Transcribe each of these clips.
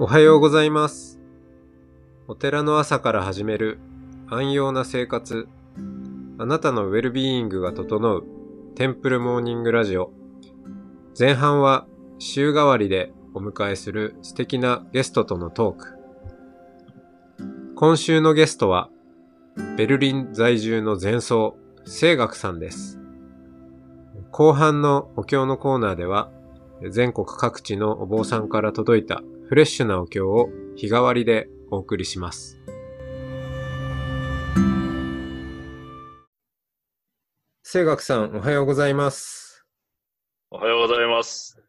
おはようございます。お寺の朝から始める安養な生活。あなたのウェルビーイングが整うテンプルモーニングラジオ。前半は週替わりでお迎えする素敵なゲストとのトーク。今週のゲストはベルリン在住の前奏、聖学さんです。後半のお経のコーナーでは全国各地のお坊さんから届いたフレッシュなお経を日替わりでお送りします。聖学さん、おはようございます。おはようございます。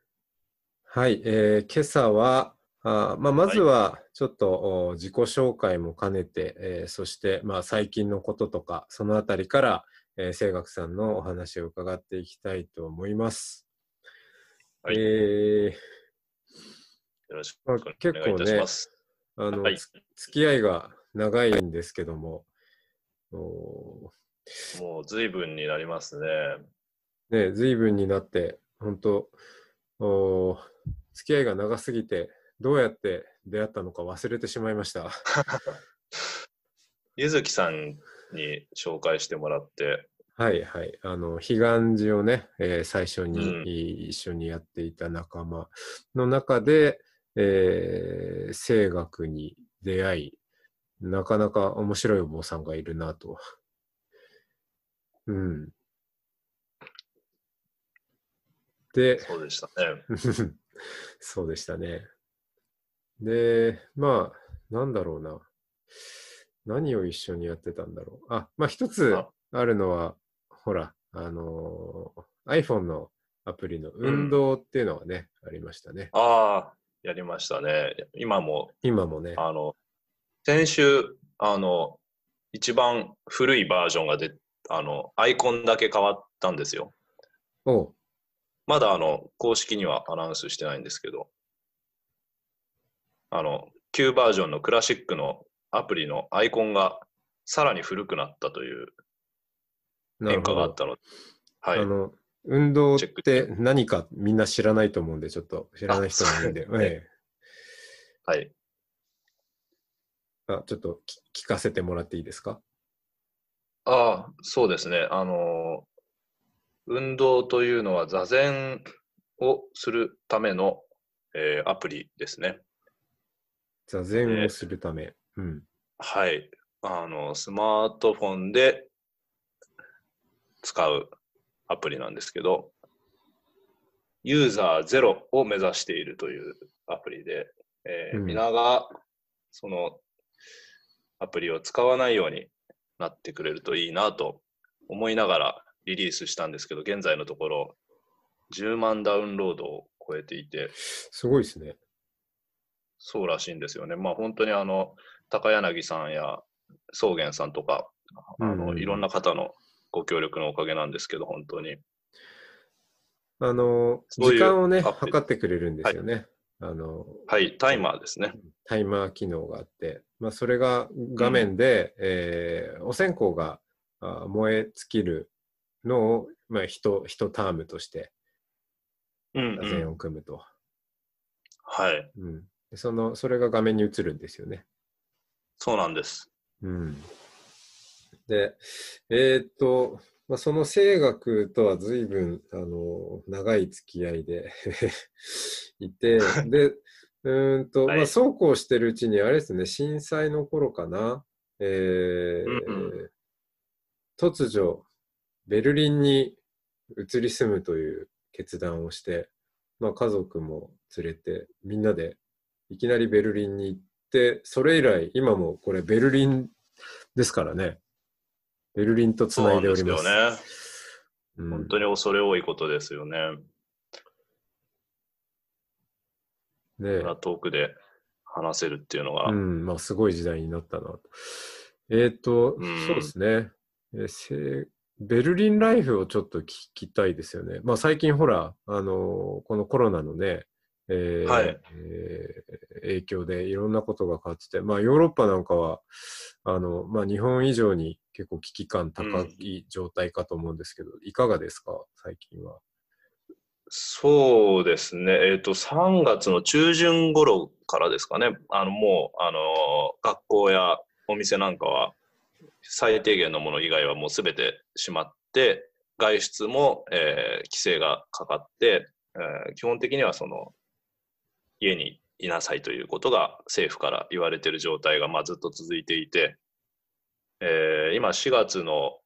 はい、えー今朝は、あーまあ、まずはちょっと、お自己紹介も兼ねて、えーそして、まあ、最近のこととか、そのあたりから、えー、聖学さんのお話を伺っていきたいと思います。はいえーよろしくまあお願いいたします。あの、はいつ付き合いが長いんですけども、おもう随分になりますね。ね、随分になって、本当お付き合いが長すぎて、どうやって出会ったのか忘れてしまいました。ゆずきさんに紹介してもらって、はいはい。あの、彼岸寺をね、えー最初に、うん一緒にやっていた仲間の中で、えー、聖学に出会い、なかなか面白いお坊さんがいるなと。うん。で、そうでしたね。そうでしたね。で、まあ、なんだろうな。何を一緒にやってたんだろう。あ、まあ一つああるのは、ほら、あのー iPhone のアプリの運動っていうのはね、ありましたね。ああ、やりましたね。今も、今もね。あの、先週、あの、一番古いバージョンがで、あの、アイコンだけ変わったんですよ。おうまだ、あの、公式にはアナウンスしてないんですけど、あの、旧バージョンのクラシックのアプリのアイコンがさらに古くなったという変化があっ。たので、はいあ。の、運動っチェックて何かみんな知らないと思うんで、ちょっと知らない人もいるんで、ねえはい。えあちょっとき聞かせてもらっていいですか？ああ、そうですね。あの、運動というのは座禅をするための、えーアプリですね。座禅をするため。うん。はい。あの、スマートフォンで使うアプリなんですけど、ユーザーゼロを目指しているというアプリで、えーうん皆がそのアプリを使わないようになってくれるといいなと思いながらリリースしたんですけど、現在のところ10万ダウンロードを超えていて、すごいですね。そうらしいんですよね。まあ本当にあの、高柳さんや草原さんとか、あの、うんいろんな方のご協力のおかげなんですけど、本当に。あの、時間をね、測ってくれるんですよね。あの、はい、タイマーですね。タイマー機能があって、まあ、それが画面で、えーお線香があ燃え尽きるのを、まあ、一、一タームとしてうん、座うん。禅を組むと。はい、うんでその、それが画面に映るんですよね。そうなんです。うん。で、えーっと、まあ、その声楽とは随分、あの、長い付き合いで いて、で、うーんと、はい。まあ、そうこうしてるうちに、あれですね、震災の頃かな、えーうんう突如、ベルリンに移り住むという決断をして、まあ、家族も連れて、みんなでいきなりベルリンに行って、それ以来、今もこれベルリンですからね。ベルリンとつないでおります。そうなんですよね。うん本当に恐れ多いことですよね。ねこんな遠くで話せるっていうのが。うん、まあ、すごい時代になったなと。えっ、と、うんそうですね。えーせベルリンライフをちょっと聞きたいですよね。まあ、最近ほら、あのーこのコロナのね、えーはいえー影響でいろんなことが変わってて、まあ、ヨーロッパなんかは、あの、まあ、日本以上に結構危機感高い状態かと思うんですけど、いかがですか、最近は。そうですね。えっ、と、3月の中旬頃からですかね。あの、もう、あの、学校やお店なんかは、最低限のもの以外はもうすべて閉まって、外出も、えー規制がかかって、えー基本的にはその、家にいなさいということが政府から言われている状態が、まあ、ずっと続いていて、えー今4月の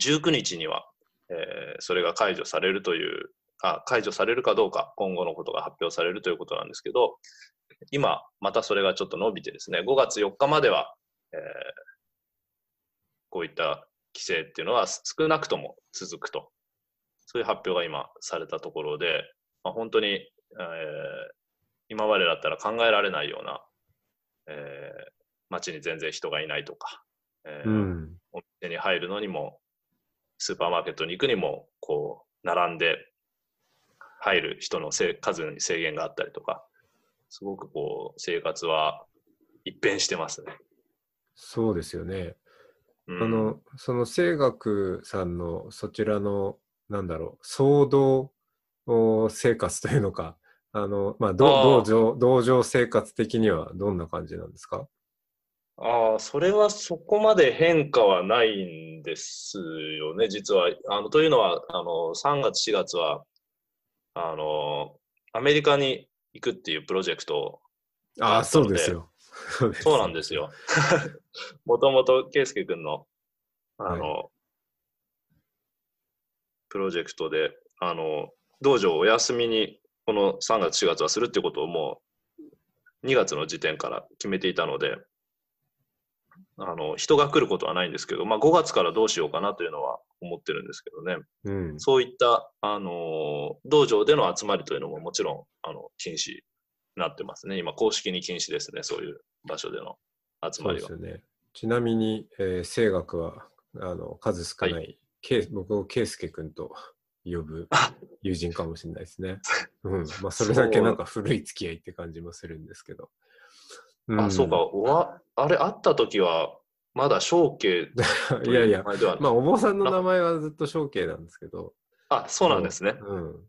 19日には、えーそれが解除されるというあ、解除されるかどうか、今後のことが発表されるということなんですけど、今、またそれがちょっと伸びてですね、5月4日までは、えーこういった規制っていうのは少なくとも続くと、そういう発表が今されたところで、まあ、本当に、えー今までだったら考えられないような、えー街に全然人がいないとか、えーうん。お店に入るのにも、スーパーマーケットに行くにも、こう、並んで入る人のせい数に制限があったりとか、すごくこう、生活は一変してますね。そうですよね。うんあの、その清学さんのそちらの、なんだろう、騒動お生活というのか、あの、まあ、ど道場、道場生活的にはどんな感じなんですか？ああ、それはそこまで変化はないんですよね、実は。あのというのは、あの3月、4月はあの、アメリカに行くっていうプロジェクトをああ、あ そうですよ。そうなんですよ。もともと、圭介君の、あの、プロジェクトで、あの、道場をお休みに、この3月、4月はするってことをもう、2月の時点から決めていたので、あの、人が来ることはないんですけど、まあ5月からどうしようかなというのは思ってるんですけどね。うん。そういった、あの、道場での集まりというのももちろん、あの、禁止になってますね。今、公式に禁止ですね、そういう場所での集まりは。ですよね。ちなみに、えー、清学は、あの、数少ない、けい僕を圭介君と呼ぶ友人かもしれないですね。うん。まあ、それだけなんか古い付き合いって感じもするんですけど。んあ、そうか、おわあれ、会った時は、まだ小慶と いやいやまあ、お坊さんの名前はずっと象形なんですけど、あ、そうなんですね。うん。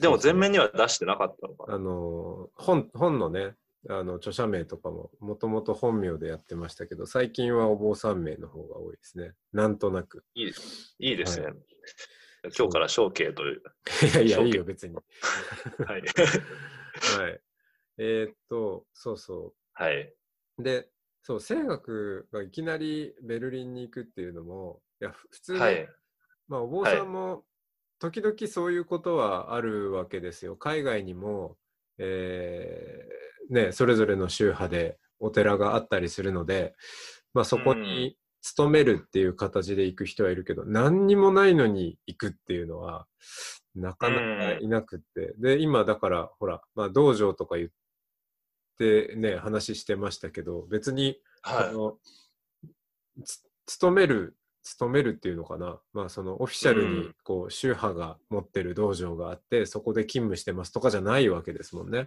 でも、前面には出してなかったのかな。あの、本、本のね、あの、著者名とかも、もともと本名でやってましたけど、最近はお坊さん名の方が多いですね。なんとなく。いいですいいですね。は今日から小慶という。いやいや、いいよ、別に。はい。はい。えーっと、そうそはい。う。で、そう、清学がいきなりベルリンに行くっていうのも、いや、ふ普通に、はい。まあ、お坊さんも、時々そういうことはあるわけですよ。海外にも、えーね、それぞれの宗派でお寺があったりするので、まあ、そこに勤めるっていう形で行く人はいるけど、何にもないのに行くっていうのは、なかなかいなくって。で、今だから、ほら、まあ、道場とか言ってね、話してましたけど、別に、あはのつ勤める、勤めるっていうのかな、まあそのオフィシャルにうんこう宗派が持ってる道場があって、そこで勤務してますとかじゃないわけですもんね。い。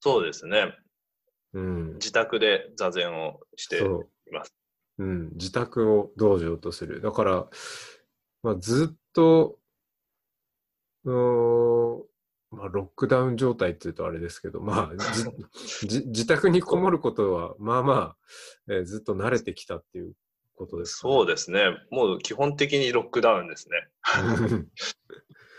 そうですね。うん。自宅で座禅をして。います。うん。自宅を道場とする。だから、まあずっと、うーんまあロックダウン状態っていうとあれですけど、まあ 自宅にこもることは、まあまあ、えーずっと慣れてきたっていうことですかね、そうですね。もう基本的にロックダウンですね。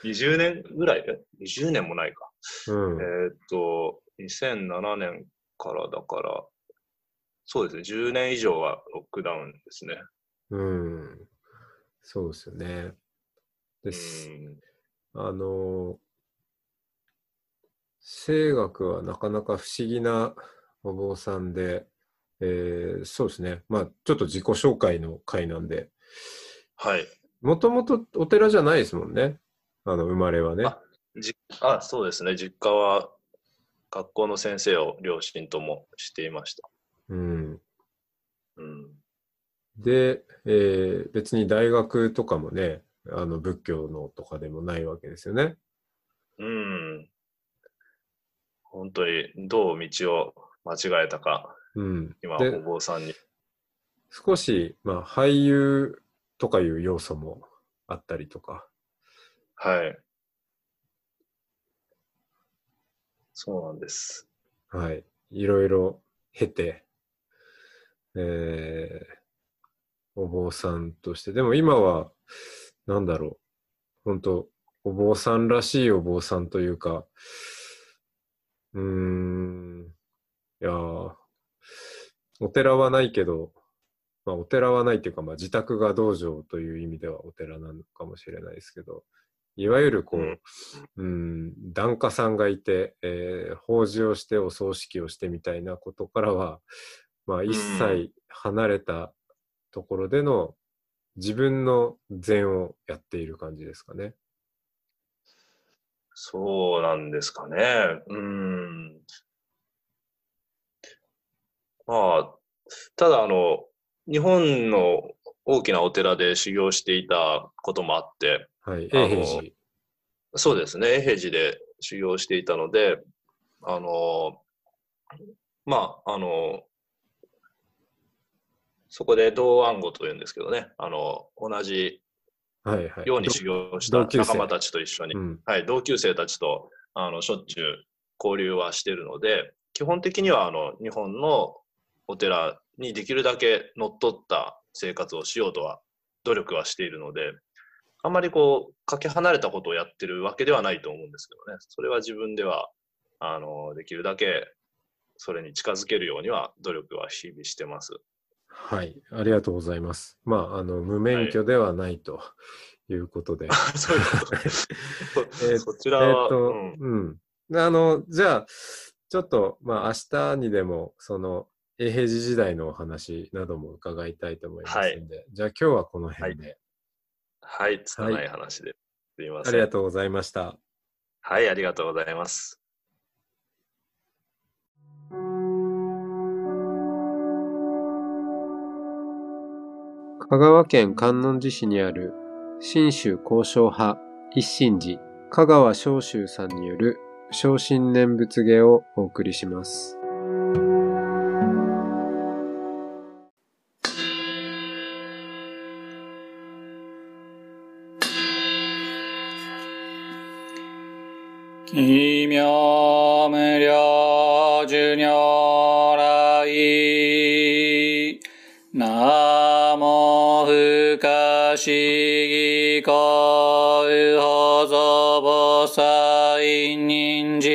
20年ぐらい？で ?20 年もないか。うんえーっと、2007年からだから、そうですね、10年以上はロックダウンですね。うん。そうですよね。でうす。んあの、声楽はなかなか不思議なお坊さんで、えーそうですね。まあ、ちょっと自己紹介の回なんで、はい。もともとお寺じゃないですもんね。あの、生まれはね。あじあ、そうですね、実家は学校の先生を両親ともしていました。うん。うん、で、えー別に大学とかもね、あの、仏教のとかでもないわけですよね。うん。本当にどう道を間違えたか、うん。今、でお坊さんに。少し、まあ、俳優とかいう要素もあったりとか、はい。そうなんです。はい。いろいろ経て、えー、お坊さんとして。でも今は、なんだろう。本当お坊さんらしいお坊さんというか、うーん、いやーお寺はないけど、まあお寺はないっていうか、まあ自宅が道場という意味ではお寺なのかもしれないですけど、いわゆるこう、うんうん、檀家さんがいて、えー法事をしてお葬式をしてみたいなことからは、まあ一切離れたところでの自分の禅をやっている感じですかね。そうなんですかね。うん。まあ、ただあの、日本の大きなお寺で修行していたこともあって、はい。永平寺。そうですね、永平寺で修行していたので、あの、まあ、あの、そこで同暗号というんですけどね、あの、同じはいはい。ように修行した仲間たちと一緒にう、ん。はい、同級生たちとあのしょっちゅう交流はしてるので、基本的にはあの日本のお寺にできるだけ乗っ取った生活をしようとは努力はしているので、あんまりこう、かけ離れたことをやってるわけではないと思うんですけどね、それは自分ではあのできるだけそれに近づけるようには努力は日々してます。はい。ありがとうございます。まあ、あの、無免許ではないということで。そういうこと えーそちらは、えっと、うんうん。であの、じゃあ、ちょっと、まあ、明日にでも、その、永平寺時代のお話なども伺いたいと思いますので、じゃあ今日はこの辺で、はい、拙い話で。すいません。ありがとうございました。はい、ありがとうございます。香川県観音寺市にある信州交渉派一心寺香川昌州さんによる昇進念仏芸をお送りします。奇妙無量寿如来。南無不可思議光法蔵菩薩人寺。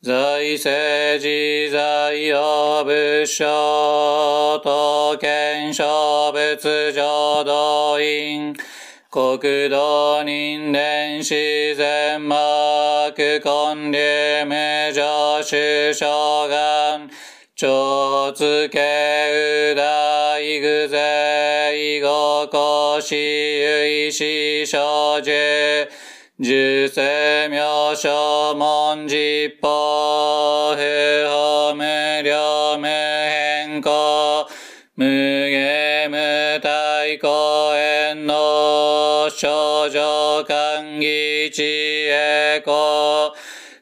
在世自在を仏所と見小仏浄土院。国土人伝自然幕根流無常主将願超つけう大具税五公私有意小樹十世名所文実法不法無量無変更無下無体公園の少女歓喜知恵子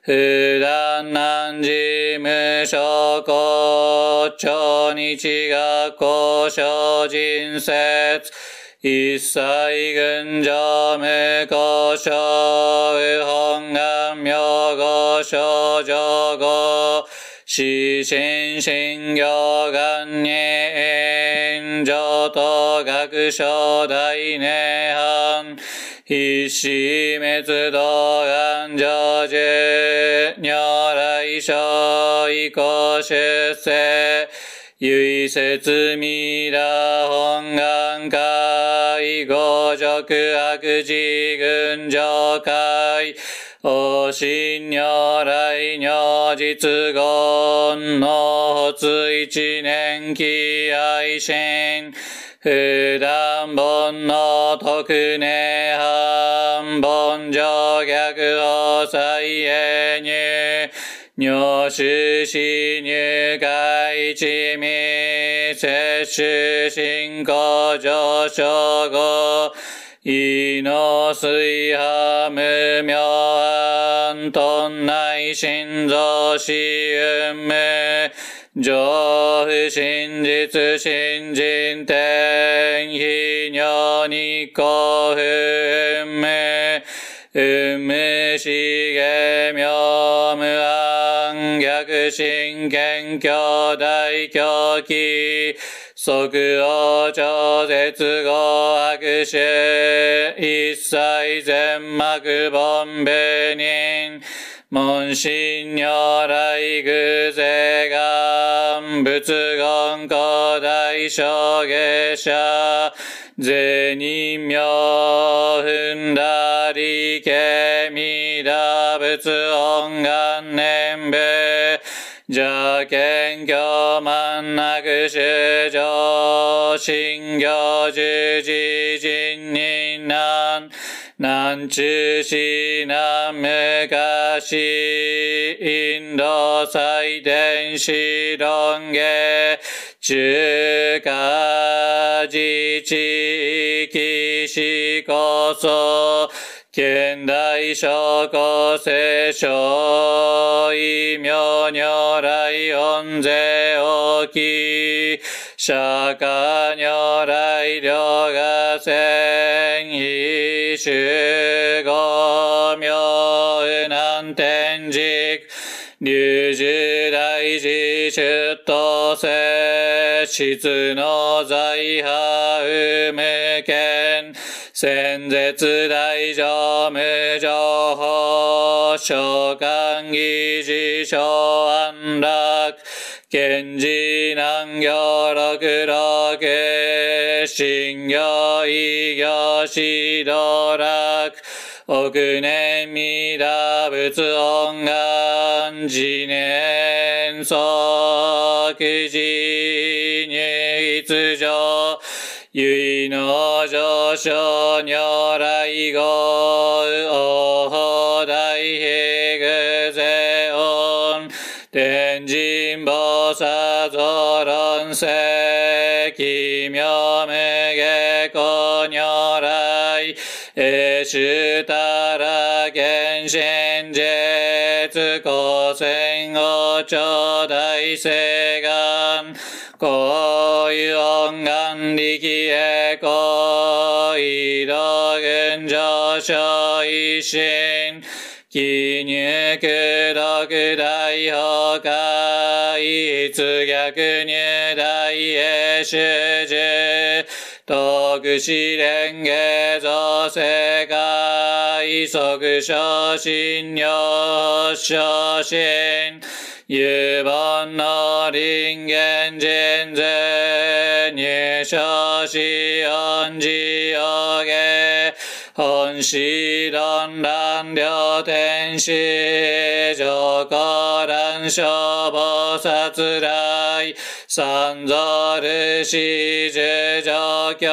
普段難事無所公超日学校小人説一切群上無故障右本願名号少女語死神神行願に上等学書大涅槃必死滅道願成就如来所以降出世唯説未羅本願会五辱悪事群上会お信如来如実言の発一年期愛心普段本の特寧半本上逆法再永入。入手死入会一味摂取進行上昇後異の水波無明暗頓内心臓死運無上不真実新人天非尿に幸運無運無しげ妙無暗逆心謙虚大狂気、即応超絶合悪臭、一切全幕本部人、門心如来偶税願、仏言古代小下者、税人名踏んだりけみだ仏音願念部、邪見教満なく主上、信行十字人人難、南中市南昔、インド祭典史論下、中華自治域史こそ、現代諸古聖書、異名如来恩税大き、釈迦如来両が戦異種五名南天竺、流樹大寺出頭世、質の財派無権、先絶大乗無情報、召喚議事小安楽、賢治南行六六、信行異行指導楽、おくねみだぶつおんがんじねんそくじにいつじょゆいのじょしょにょらいごうおほだいへぐせおんてんじんぼさぞろんせ主たら原神絶古戦王朝大聖願、こういう音願力へこ移動群上昇一心、記入苦毒大崩壊、一逆入大へ主従、徳試連下造世界、即昇進領昇進、有本の人間人税、入昇し恩寺を下、本師論乱両天使、上皇乱消防殺来、三蔵ルシ十上教、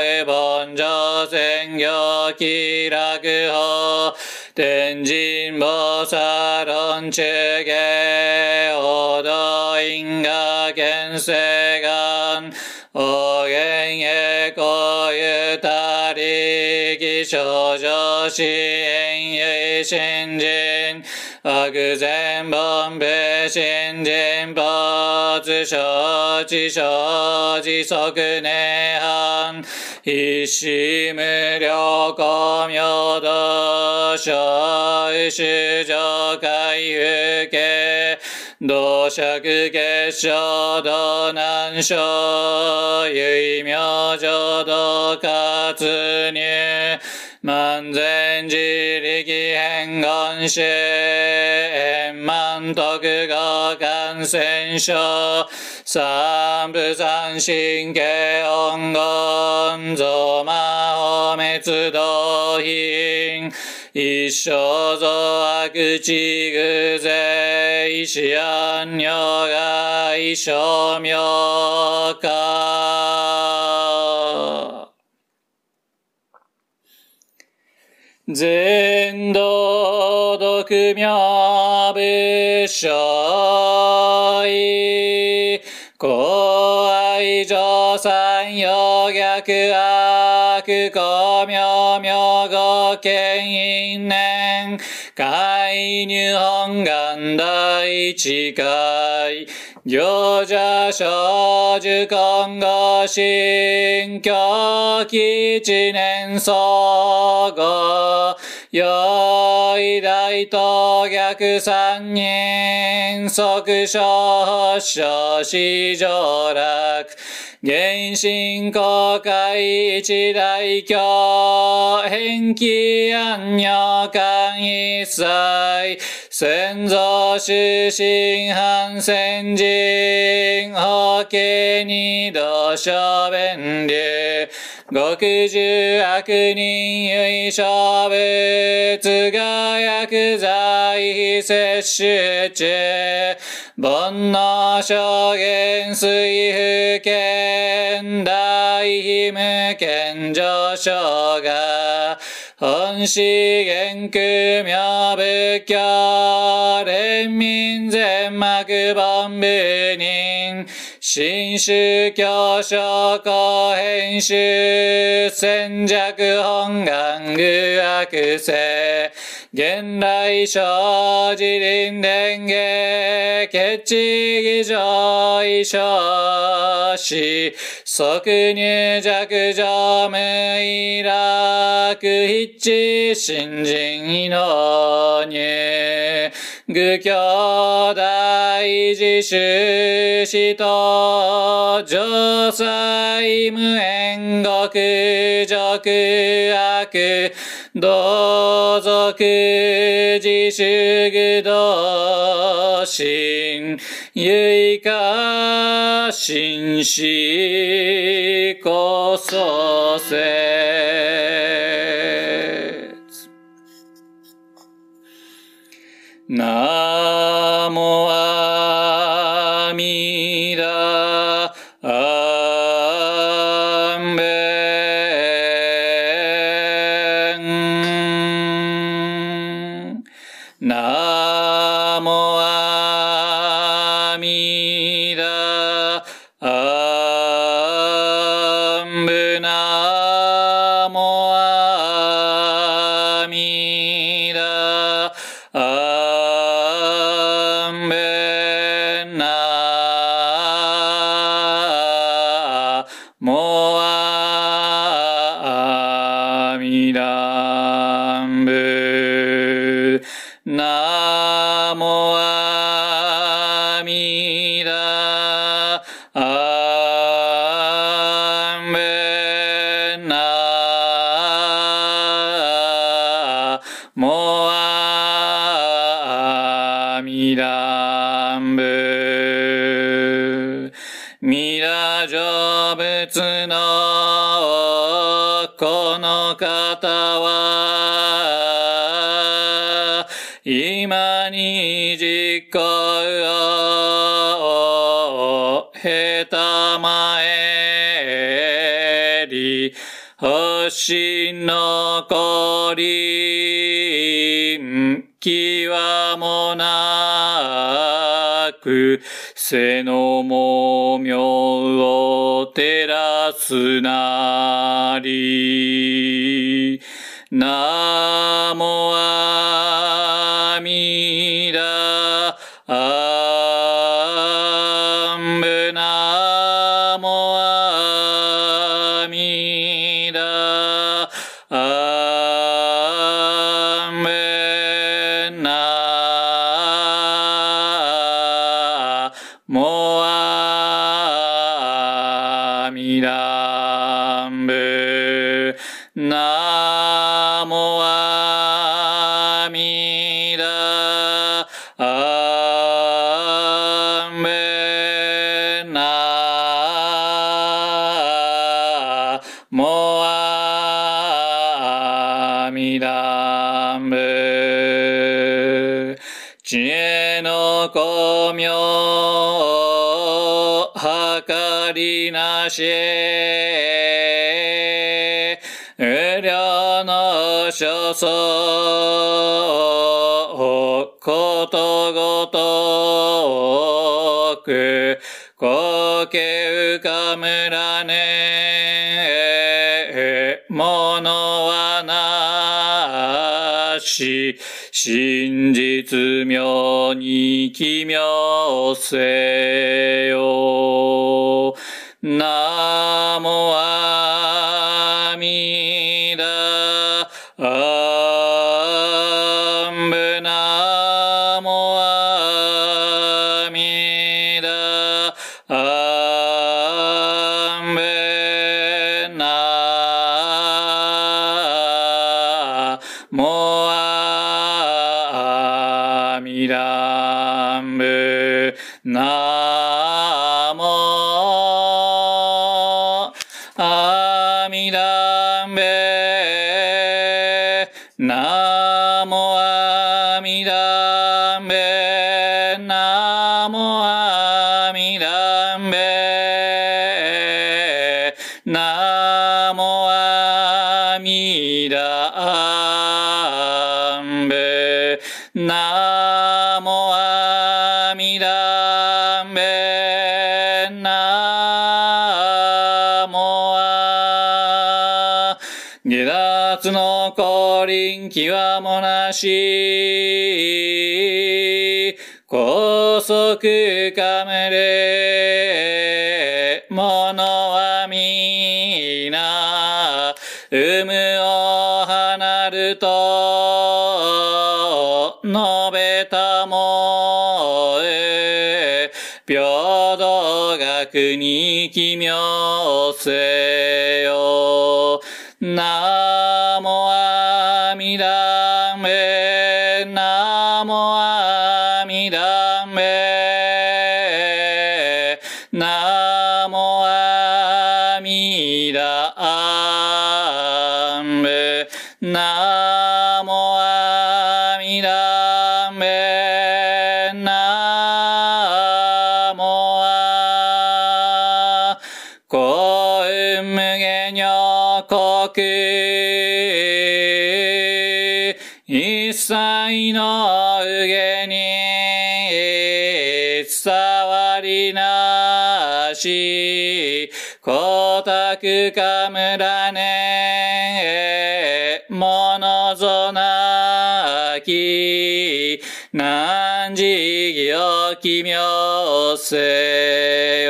エボン上宣行気楽法、天神菩薩論中下、王道因果見世願、お元へこゆたりぎ少女支援ゆい新人、悪善本部新人没承知承知即涅槃、必死無料公明道小主上海風景、同釈結晶道南小、唯明浄道活入、万全自力変言主、円満徳語感染症、三部三神経音言、増魔法滅道品、一生増悪地偶税、死安如外生命か。全道独名部所意、公愛上三陽逆悪公明明語権因年、海入本願大地会、行者少女今後新教基一年総合、よい大と逆三人、即所所市上楽。原神公開一大教、返記安女間一切、先祖出身反戦人、法家二度小弁流、極重悪人唯小物が薬剤摂取中、煩悩証言水不見大無見上昇が、本資元空妙仏教、連民全幕万部人、新宗教諸公編集、戦弱本願具悪性、現来生自林伝下、決地議上異少し、即入弱上無意楽一致新人異能入、愚教大自主死と、上祭無縁極俗悪、だざくじしゅぐだしん、ゆいかしんしこそせ。なあしのこり気はもなく背のもみょうを照らすなり。アミダンブ知恵の光明計りなし。無量の所相ことごとく光景浮かむらね。ものし真実妙に奇妙せよ。ナモアミ天気はもなし、高速かめれ、ものはみな、産むを離ると、述べたもえ、平等学に奇妙せよ。光沢かむらねえ、ものぞなき、何時行奇妙せよ。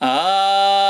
Ah.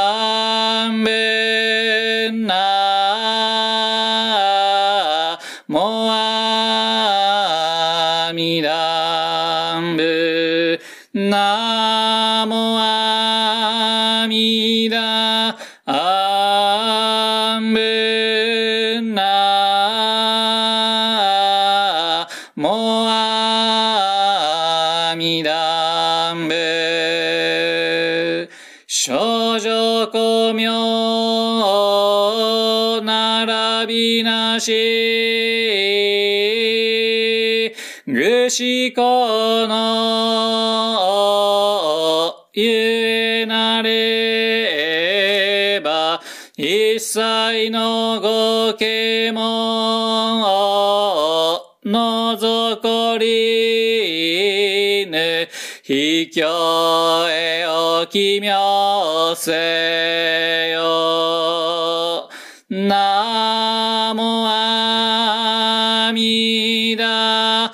卑怯へお奇妙せよ。名もアミダ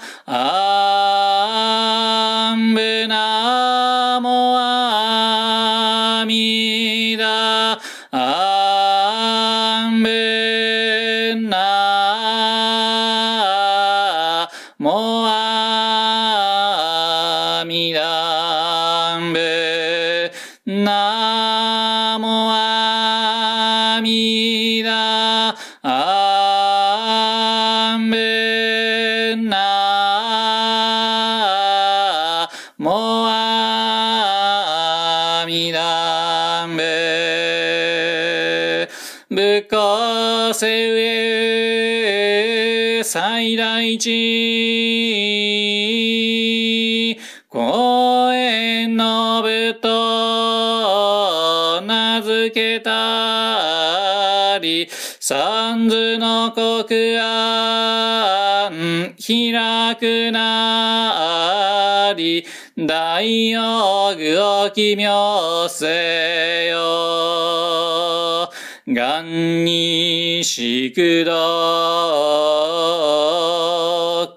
間開くなり、大用具を奇妙せよ。願にしくど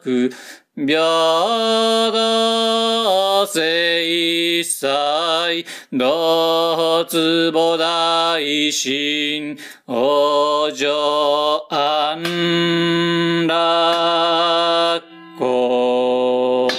く、平等聖祭、道坪大神、お上安楽。